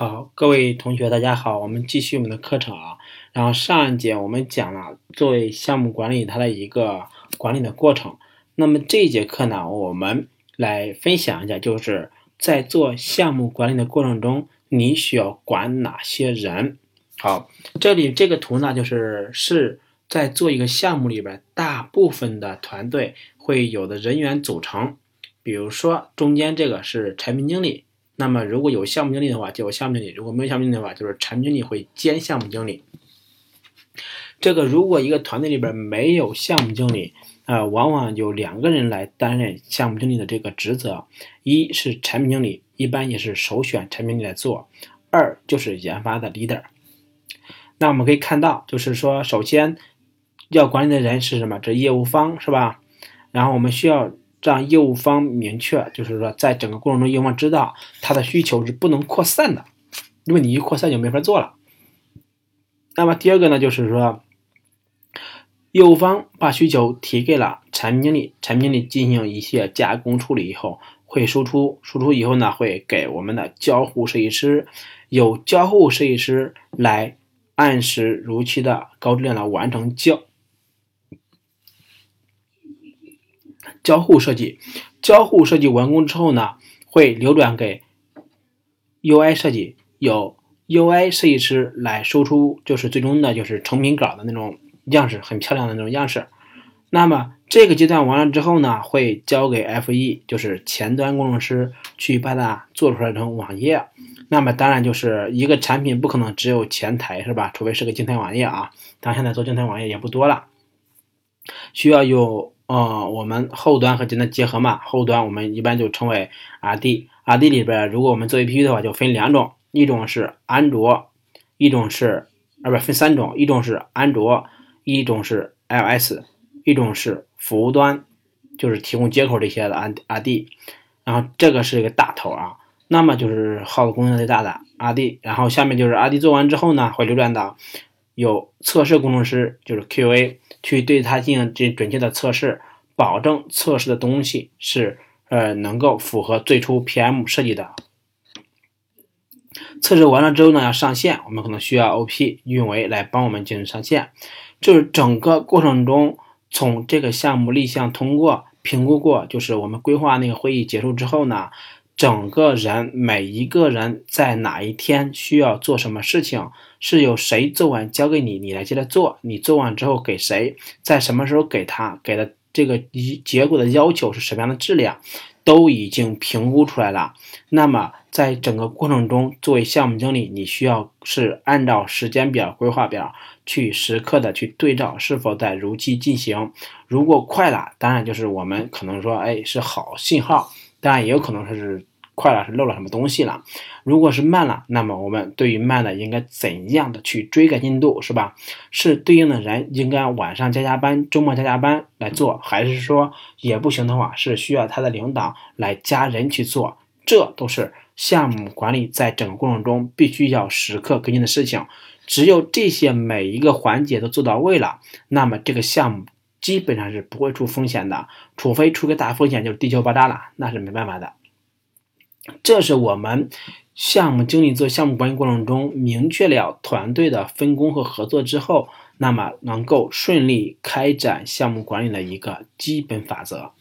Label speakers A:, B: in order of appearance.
A: 好，各位同学，大家好，我们继续我们的课程啊。然后上一节我们讲了作为项目管理它的一个管理的过程。那么这一节课呢，我们来分享一下，就是在做项目管理的过程中，你需要管哪些人？好，这里这个图呢，就是是在做一个项目里边，大部分的团队会有的人员组成。比如说中间这个是产品经理。那么如果有项目经理的话，就有项目经理；如果没有项目经理的话，就是产品经理会兼项目经理。这个如果一个团队里边没有项目经理，呃，往往有两个人来担任项目经理的这个职责：一是产品经理，一般也是首选产品经理来做；二就是研发的 leader。那我们可以看到，就是说，首先要管理的人是什么？这业务方是吧？然后我们需要。这样业务方明确，就是说，在整个过程中，业务方知道他的需求是不能扩散的，因为你一扩散就没法做了。那么第二个呢，就是说，业务方把需求提给了产品经理，产品经理进行一些加工处理以后，会输出，输出以后呢，会给我们的交互设计师，由交互设计师来按时如期的高质量的完成交。交互设计，交互设计完工之后呢，会流转给 UI 设计，由 UI 设计师来输出，就是最终的就是成品稿的那种样式，很漂亮的那种样式。那么这个阶段完了之后呢，会交给 FE，就是前端工程师去把它做出来成网页。那么当然就是一个产品不可能只有前台是吧？除非是个静态网页啊，但现在做静态网页也不多了，需要有。哦，我们后端和前端结合嘛，后端我们一般就称为 RD，RD 里边如果我们做 APP 的话，就分两种，一种是安卓，一种是啊不分三种，一种是安卓，一种是 iOS，一种是服务端，就是提供接口这些的 RD，然后这个是一个大头啊，那么就是耗的功能最大的 RD，然后下面就是 RD 做完之后呢，会流转到有测试工程师，就是 QA。去对它进行这准确的测试，保证测试的东西是呃能够符合最初 PM 设计的。测试完了之后呢，要上线，我们可能需要 OP 运维来帮我们进行上线。就是整个过程中，从这个项目立项通过评估过，就是我们规划那个会议结束之后呢。整个人每一个人在哪一天需要做什么事情，是由谁做完交给你，你来接着做。你做完之后给谁，在什么时候给他，给的这个一结果的要求是什么样的质量，都已经评估出来了。那么在整个过程中，作为项目经理，你需要是按照时间表、规划表去时刻的去对照是否在如期进行。如果快了，当然就是我们可能说，哎，是好信号。当然也有可能说是。快了是漏了什么东西了？如果是慢了，那么我们对于慢的应该怎样的去追赶进度，是吧？是对应的人应该晚上加加班，周末加加班来做，还是说也不行的话，是需要他的领导来加人去做？这都是项目管理在整个过程中必须要时刻跟进的事情。只有这些每一个环节都做到位了，那么这个项目基本上是不会出风险的，除非出个大风险，就是地球爆炸了，那是没办法的。这是我们项目经理做项目管理过程中明确了团队的分工和合作之后，那么能够顺利开展项目管理的一个基本法则。